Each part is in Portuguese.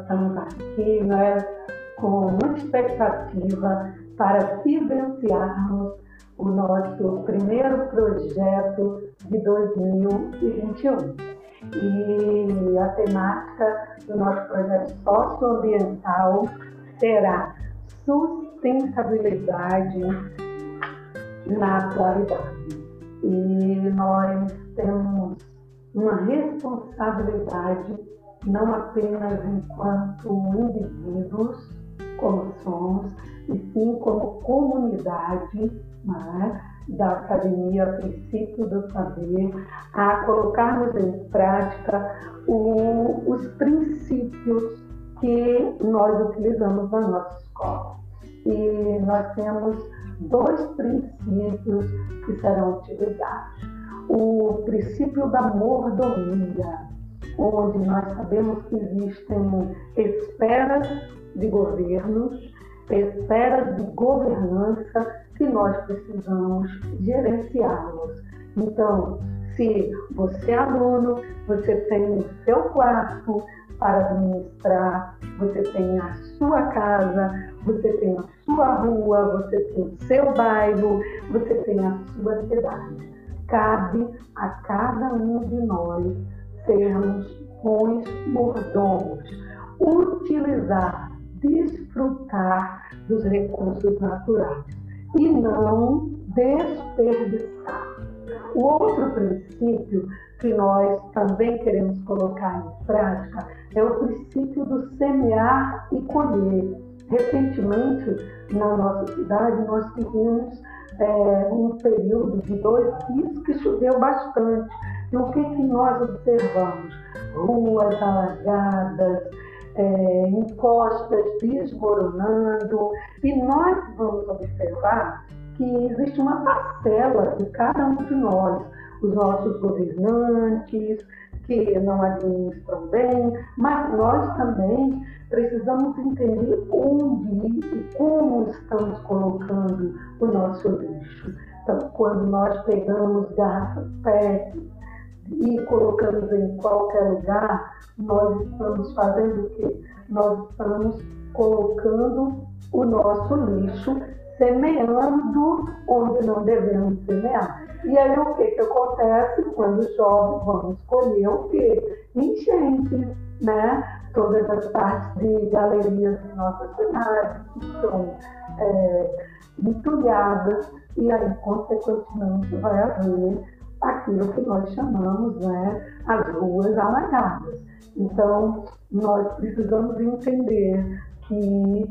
estamos aqui né, com muita expectativa para vivenciarmos o nosso primeiro projeto de 2021. E a temática do nosso projeto socioambiental será sustentabilidade na atualidade. E nós temos uma responsabilidade não apenas enquanto indivíduos, como somos, e sim como comunidade né, da Academia Princípio do Saber, a colocarmos em prática o, os princípios que nós utilizamos na nossa escola. E nós temos dois princípios que serão utilizados. O princípio da mordomia, onde nós sabemos que existem esferas de governos, esferas de governança que nós precisamos gerenciá-los. Então, se você é aluno, você tem o seu quarto para administrar, você tem a sua casa, você tem a sua rua, você tem o seu bairro, você tem a sua cidade. Cabe a cada um de nós sermos bons mordomos, utilizar, desfrutar dos recursos naturais e não desperdiçar. O outro princípio que nós também queremos colocar em prática é o princípio do semear e colher. Recentemente, na nossa cidade, nós tivemos é, um período de dois dias que choveu bastante. E o que, que nós observamos? Ruas alagadas, é, encostas desmoronando, e nós vamos observar que existe uma parcela de cada um de nós, os nossos governantes, que não administram bem, mas nós também precisamos entender onde e como estamos colocando o nosso lixo. Então, quando nós pegamos garrafas PET e colocamos em qualquer lugar, nós estamos fazendo o quê? Nós estamos colocando o nosso lixo, semeando onde não devemos semear. E aí o que, que acontece? Quando chove, vamos colher o quê? Enchentes, né? Todas as partes de galerias de nossa cidade que estão é, entulhadas e aí, consequentemente, vai haver aquilo que nós chamamos né, as ruas alagadas. Então, nós precisamos entender que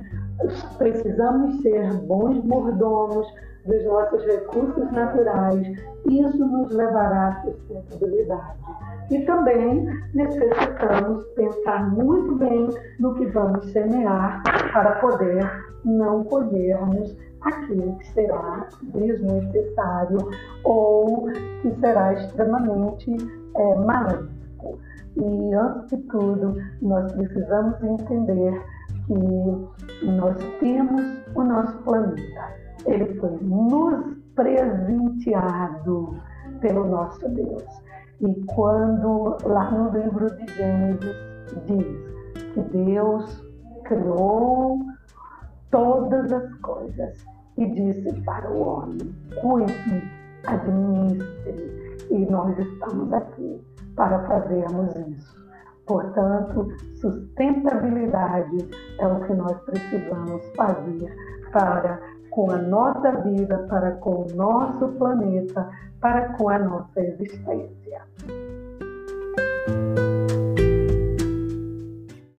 precisamos ser bons mordomos dos nossos recursos naturais. Isso nos levará à sustentabilidade. E também necessitamos pensar muito bem no que vamos semear para poder não colhermos aquilo que será desnecessário ou que será extremamente é, maléfico. E antes de tudo, nós precisamos entender que nós temos o nosso planeta. Ele foi nos presenteado pelo nosso Deus. E quando lá no livro de Gênesis diz que Deus criou todas as coisas e disse para o homem: cuide, administre, e nós estamos aqui para fazermos isso. Portanto, sustentabilidade é o que nós precisamos fazer para com a nossa vida, para com o nosso planeta, para com a nossa existência.